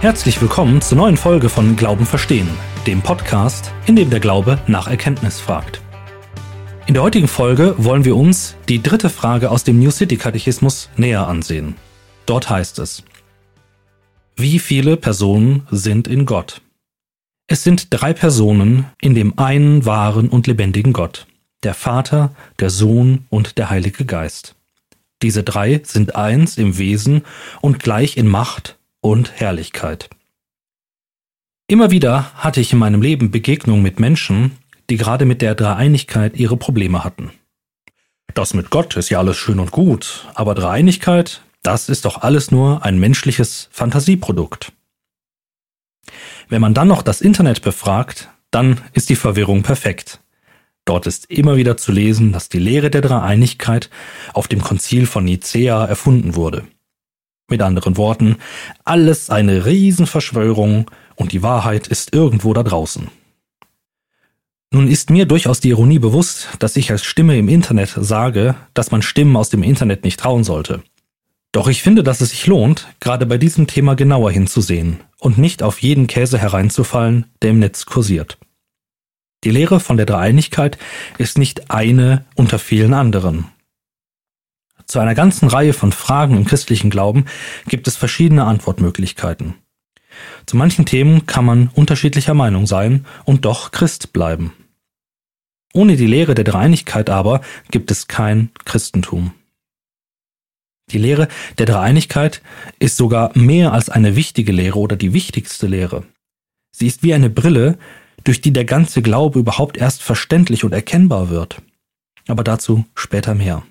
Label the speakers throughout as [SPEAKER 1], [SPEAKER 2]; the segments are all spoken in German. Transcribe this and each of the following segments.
[SPEAKER 1] Herzlich willkommen zur neuen Folge von Glauben verstehen, dem Podcast, in dem der Glaube nach Erkenntnis fragt. In der heutigen Folge wollen wir uns die dritte Frage aus dem New City Katechismus näher ansehen. Dort heißt es, wie viele Personen sind in Gott? Es sind drei Personen in dem einen wahren und lebendigen Gott, der Vater, der Sohn und der Heilige Geist. Diese drei sind eins im Wesen und gleich in Macht und Herrlichkeit. Immer wieder hatte ich in meinem Leben Begegnungen mit Menschen, die gerade mit der Dreieinigkeit ihre Probleme hatten. Das mit Gott ist ja alles schön und gut, aber Dreieinigkeit, das ist doch alles nur ein menschliches Fantasieprodukt. Wenn man dann noch das Internet befragt, dann ist die Verwirrung perfekt. Dort ist immer wieder zu lesen, dass die Lehre der Dreieinigkeit auf dem Konzil von Nicea erfunden wurde. Mit anderen Worten, alles eine Riesenverschwörung und die Wahrheit ist irgendwo da draußen. Nun ist mir durchaus die Ironie bewusst, dass ich als Stimme im Internet sage, dass man Stimmen aus dem Internet nicht trauen sollte. Doch ich finde, dass es sich lohnt, gerade bei diesem Thema genauer hinzusehen und nicht auf jeden Käse hereinzufallen, der im Netz kursiert. Die Lehre von der Dreieinigkeit ist nicht eine unter vielen anderen. Zu einer ganzen Reihe von Fragen im christlichen Glauben gibt es verschiedene Antwortmöglichkeiten. Zu manchen Themen kann man unterschiedlicher Meinung sein und doch Christ bleiben. Ohne die Lehre der Dreieinigkeit aber gibt es kein Christentum. Die Lehre der Dreieinigkeit ist sogar mehr als eine wichtige Lehre oder die wichtigste Lehre. Sie ist wie eine Brille, durch die der ganze Glaube überhaupt erst verständlich und erkennbar wird. Aber dazu später mehr.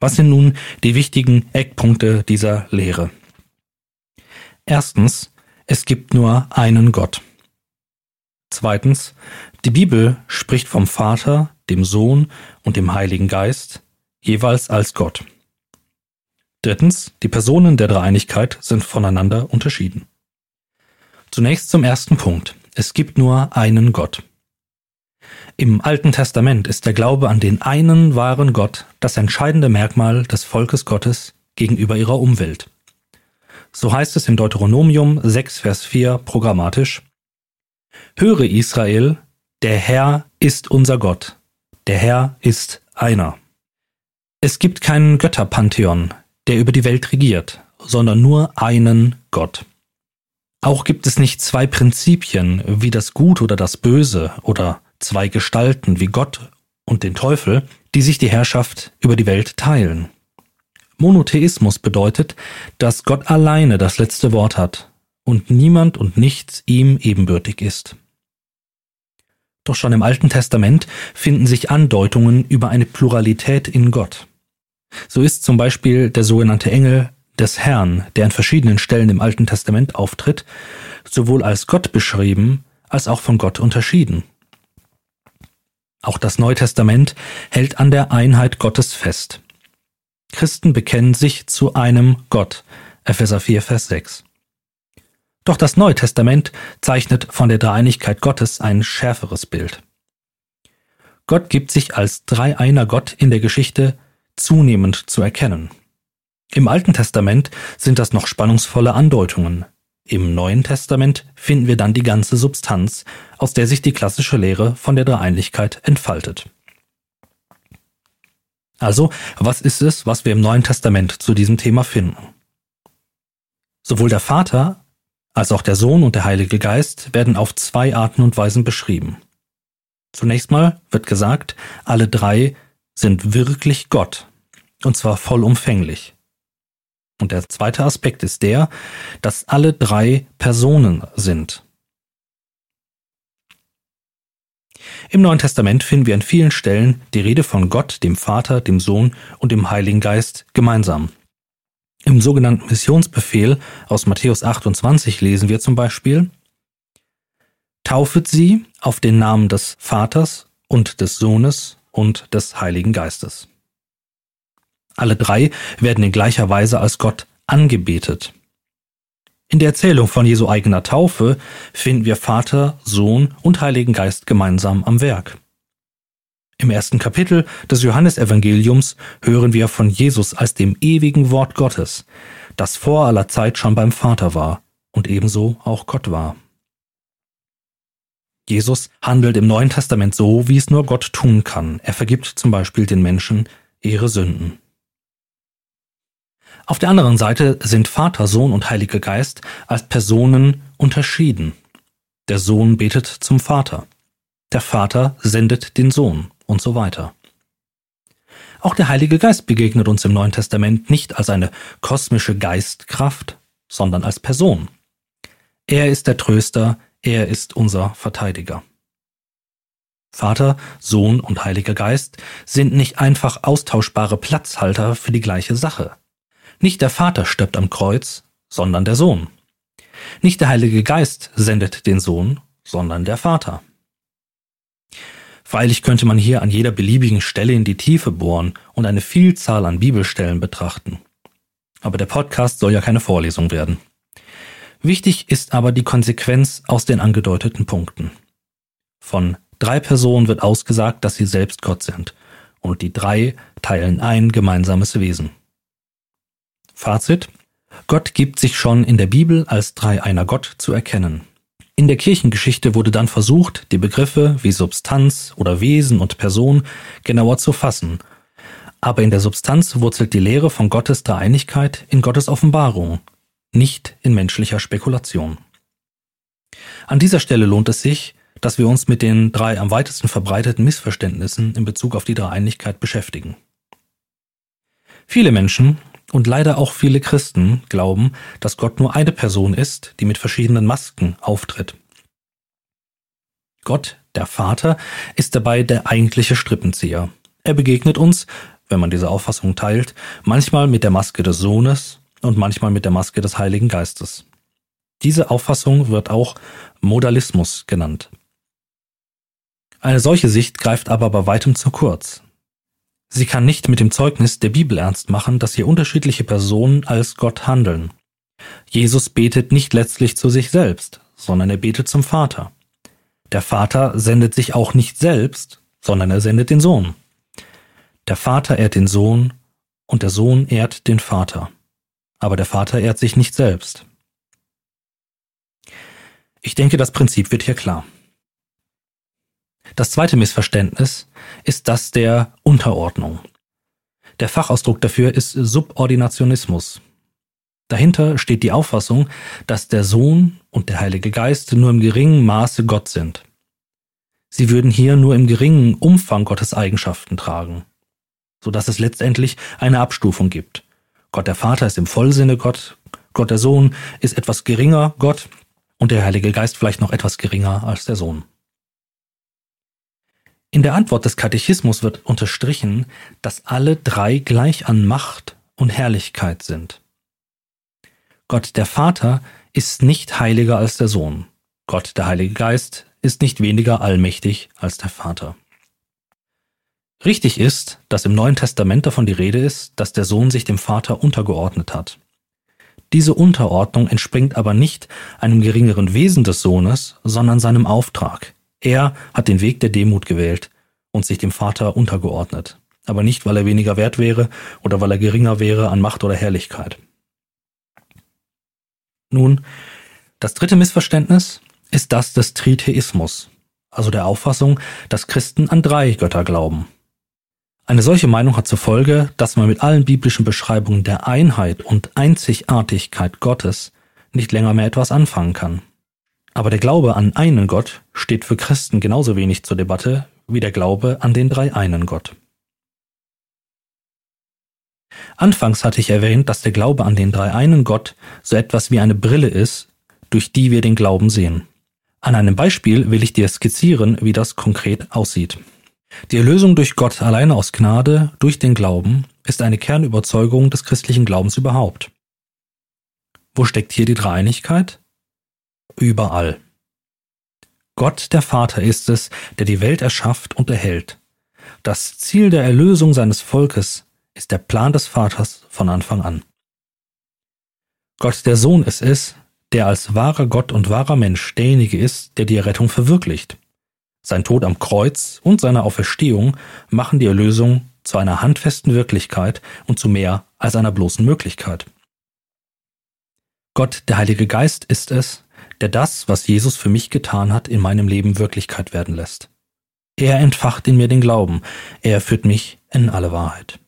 [SPEAKER 1] Was sind nun die wichtigen Eckpunkte dieser Lehre? Erstens, es gibt nur einen Gott. Zweitens, die Bibel spricht vom Vater, dem Sohn und dem Heiligen Geist jeweils als Gott. Drittens, die Personen der Dreieinigkeit sind voneinander unterschieden. Zunächst zum ersten Punkt. Es gibt nur einen Gott. Im Alten Testament ist der Glaube an den einen wahren Gott das entscheidende Merkmal des Volkes Gottes gegenüber ihrer Umwelt. So heißt es in Deuteronomium 6, Vers 4 programmatisch Höre Israel, der Herr ist unser Gott, der Herr ist einer. Es gibt keinen Götterpantheon, der über die Welt regiert, sondern nur einen Gott. Auch gibt es nicht zwei Prinzipien wie das Gut oder das Böse oder zwei Gestalten wie Gott und den Teufel, die sich die Herrschaft über die Welt teilen. Monotheismus bedeutet, dass Gott alleine das letzte Wort hat und niemand und nichts ihm ebenbürtig ist. Doch schon im Alten Testament finden sich Andeutungen über eine Pluralität in Gott. So ist zum Beispiel der sogenannte Engel des Herrn, der an verschiedenen Stellen im Alten Testament auftritt, sowohl als Gott beschrieben als auch von Gott unterschieden. Auch das Neue Testament hält an der Einheit Gottes fest. Christen bekennen sich zu einem Gott. Epheser 4, Vers 6. Doch das Neue Testament zeichnet von der Dreieinigkeit Gottes ein schärferes Bild. Gott gibt sich als dreieiner Gott in der Geschichte zunehmend zu erkennen. Im Alten Testament sind das noch spannungsvolle Andeutungen, im Neuen Testament finden wir dann die ganze Substanz, aus der sich die klassische Lehre von der Dreieinigkeit entfaltet. Also, was ist es, was wir im Neuen Testament zu diesem Thema finden? Sowohl der Vater als auch der Sohn und der Heilige Geist werden auf zwei Arten und Weisen beschrieben. Zunächst mal wird gesagt, alle drei sind wirklich Gott, und zwar vollumfänglich. Und der zweite Aspekt ist der, dass alle drei Personen sind. Im Neuen Testament finden wir an vielen Stellen die Rede von Gott, dem Vater, dem Sohn und dem Heiligen Geist gemeinsam. Im sogenannten Missionsbefehl aus Matthäus 28 lesen wir zum Beispiel, Taufet sie auf den Namen des Vaters und des Sohnes und des Heiligen Geistes. Alle drei werden in gleicher Weise als Gott angebetet. In der Erzählung von Jesu eigener Taufe finden wir Vater, Sohn und Heiligen Geist gemeinsam am Werk. Im ersten Kapitel des Johannesevangeliums hören wir von Jesus als dem ewigen Wort Gottes, das vor aller Zeit schon beim Vater war und ebenso auch Gott war. Jesus handelt im Neuen Testament so, wie es nur Gott tun kann. Er vergibt zum Beispiel den Menschen ihre Sünden. Auf der anderen Seite sind Vater, Sohn und Heiliger Geist als Personen unterschieden. Der Sohn betet zum Vater. Der Vater sendet den Sohn und so weiter. Auch der Heilige Geist begegnet uns im Neuen Testament nicht als eine kosmische Geistkraft, sondern als Person. Er ist der Tröster, er ist unser Verteidiger. Vater, Sohn und Heiliger Geist sind nicht einfach austauschbare Platzhalter für die gleiche Sache. Nicht der Vater stirbt am Kreuz, sondern der Sohn. Nicht der Heilige Geist sendet den Sohn, sondern der Vater. Freilich könnte man hier an jeder beliebigen Stelle in die Tiefe bohren und eine Vielzahl an Bibelstellen betrachten. Aber der Podcast soll ja keine Vorlesung werden. Wichtig ist aber die Konsequenz aus den angedeuteten Punkten. Von drei Personen wird ausgesagt, dass sie selbst Gott sind, und die drei teilen ein gemeinsames Wesen. Fazit Gott gibt sich schon in der Bibel als Dreieiner Gott zu erkennen. In der Kirchengeschichte wurde dann versucht, die Begriffe wie Substanz oder Wesen und Person genauer zu fassen. Aber in der Substanz wurzelt die Lehre von Gottes Dreieinigkeit in Gottes Offenbarung, nicht in menschlicher Spekulation. An dieser Stelle lohnt es sich, dass wir uns mit den drei am weitesten verbreiteten Missverständnissen in Bezug auf die Dreieinigkeit beschäftigen. Viele Menschen und leider auch viele Christen glauben, dass Gott nur eine Person ist, die mit verschiedenen Masken auftritt. Gott, der Vater, ist dabei der eigentliche Strippenzieher. Er begegnet uns, wenn man diese Auffassung teilt, manchmal mit der Maske des Sohnes und manchmal mit der Maske des Heiligen Geistes. Diese Auffassung wird auch Modalismus genannt. Eine solche Sicht greift aber bei weitem zu kurz. Sie kann nicht mit dem Zeugnis der Bibel ernst machen, dass hier unterschiedliche Personen als Gott handeln. Jesus betet nicht letztlich zu sich selbst, sondern er betet zum Vater. Der Vater sendet sich auch nicht selbst, sondern er sendet den Sohn. Der Vater ehrt den Sohn und der Sohn ehrt den Vater. Aber der Vater ehrt sich nicht selbst. Ich denke, das Prinzip wird hier klar. Das zweite Missverständnis ist das der Unterordnung. Der Fachausdruck dafür ist Subordinationismus. Dahinter steht die Auffassung, dass der Sohn und der Heilige Geist nur im geringen Maße Gott sind. Sie würden hier nur im geringen Umfang Gottes Eigenschaften tragen, so dass es letztendlich eine Abstufung gibt. Gott der Vater ist im Vollsinne Gott, Gott der Sohn ist etwas geringer Gott und der Heilige Geist vielleicht noch etwas geringer als der Sohn. In der Antwort des Katechismus wird unterstrichen, dass alle drei gleich an Macht und Herrlichkeit sind. Gott der Vater ist nicht heiliger als der Sohn. Gott der Heilige Geist ist nicht weniger allmächtig als der Vater. Richtig ist, dass im Neuen Testament davon die Rede ist, dass der Sohn sich dem Vater untergeordnet hat. Diese Unterordnung entspringt aber nicht einem geringeren Wesen des Sohnes, sondern seinem Auftrag. Er hat den Weg der Demut gewählt und sich dem Vater untergeordnet, aber nicht, weil er weniger wert wäre oder weil er geringer wäre an Macht oder Herrlichkeit. Nun, das dritte Missverständnis ist das des Tritheismus, also der Auffassung, dass Christen an drei Götter glauben. Eine solche Meinung hat zur Folge, dass man mit allen biblischen Beschreibungen der Einheit und Einzigartigkeit Gottes nicht länger mehr etwas anfangen kann. Aber der Glaube an einen Gott steht für Christen genauso wenig zur Debatte wie der Glaube an den dreieinen Gott. Anfangs hatte ich erwähnt, dass der Glaube an den dreieinen Gott so etwas wie eine Brille ist, durch die wir den Glauben sehen. An einem Beispiel will ich dir skizzieren, wie das konkret aussieht. Die Erlösung durch Gott alleine aus Gnade, durch den Glauben, ist eine Kernüberzeugung des christlichen Glaubens überhaupt. Wo steckt hier die Dreieinigkeit? Überall. Gott der Vater ist es, der die Welt erschafft und erhält. Das Ziel der Erlösung seines Volkes ist der Plan des Vaters von Anfang an. Gott der Sohn ist es, der als wahrer Gott und wahrer Mensch derjenige ist, der die Errettung verwirklicht. Sein Tod am Kreuz und seine Auferstehung machen die Erlösung zu einer handfesten Wirklichkeit und zu mehr als einer bloßen Möglichkeit. Gott, der Heilige Geist ist es, der das, was Jesus für mich getan hat, in meinem Leben Wirklichkeit werden lässt. Er entfacht in mir den Glauben, er führt mich in alle Wahrheit.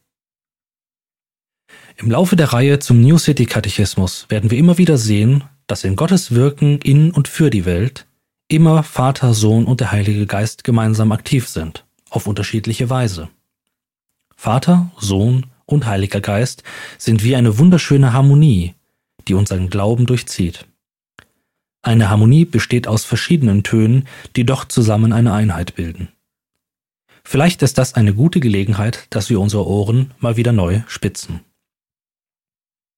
[SPEAKER 1] Im Laufe der Reihe zum New City Katechismus werden wir immer wieder sehen, dass in Gottes Wirken in und für die Welt immer Vater, Sohn und der Heilige Geist gemeinsam aktiv sind, auf unterschiedliche Weise. Vater, Sohn und Heiliger Geist sind wie eine wunderschöne Harmonie, die unseren Glauben durchzieht. Eine Harmonie besteht aus verschiedenen Tönen, die doch zusammen eine Einheit bilden. Vielleicht ist das eine gute Gelegenheit, dass wir unsere Ohren mal wieder neu spitzen.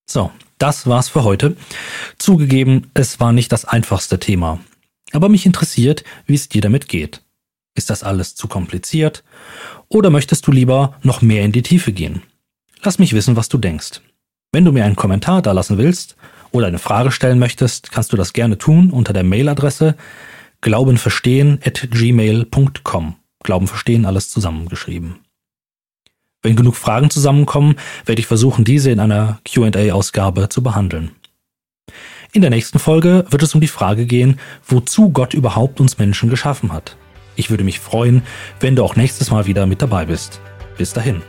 [SPEAKER 1] So, das war's für heute. Zugegeben, es war nicht das einfachste Thema. Aber mich interessiert, wie es dir damit geht. Ist das alles zu kompliziert? Oder möchtest du lieber noch mehr in die Tiefe gehen? Lass mich wissen, was du denkst. Wenn du mir einen Kommentar da lassen willst oder eine Frage stellen möchtest, kannst du das gerne tun unter der Mailadresse glaubenverstehen@gmail.com. Glauben verstehen alles zusammengeschrieben. Wenn genug Fragen zusammenkommen, werde ich versuchen, diese in einer QA-Ausgabe zu behandeln. In der nächsten Folge wird es um die Frage gehen, wozu Gott überhaupt uns Menschen geschaffen hat. Ich würde mich freuen, wenn du auch nächstes Mal wieder mit dabei bist. Bis dahin.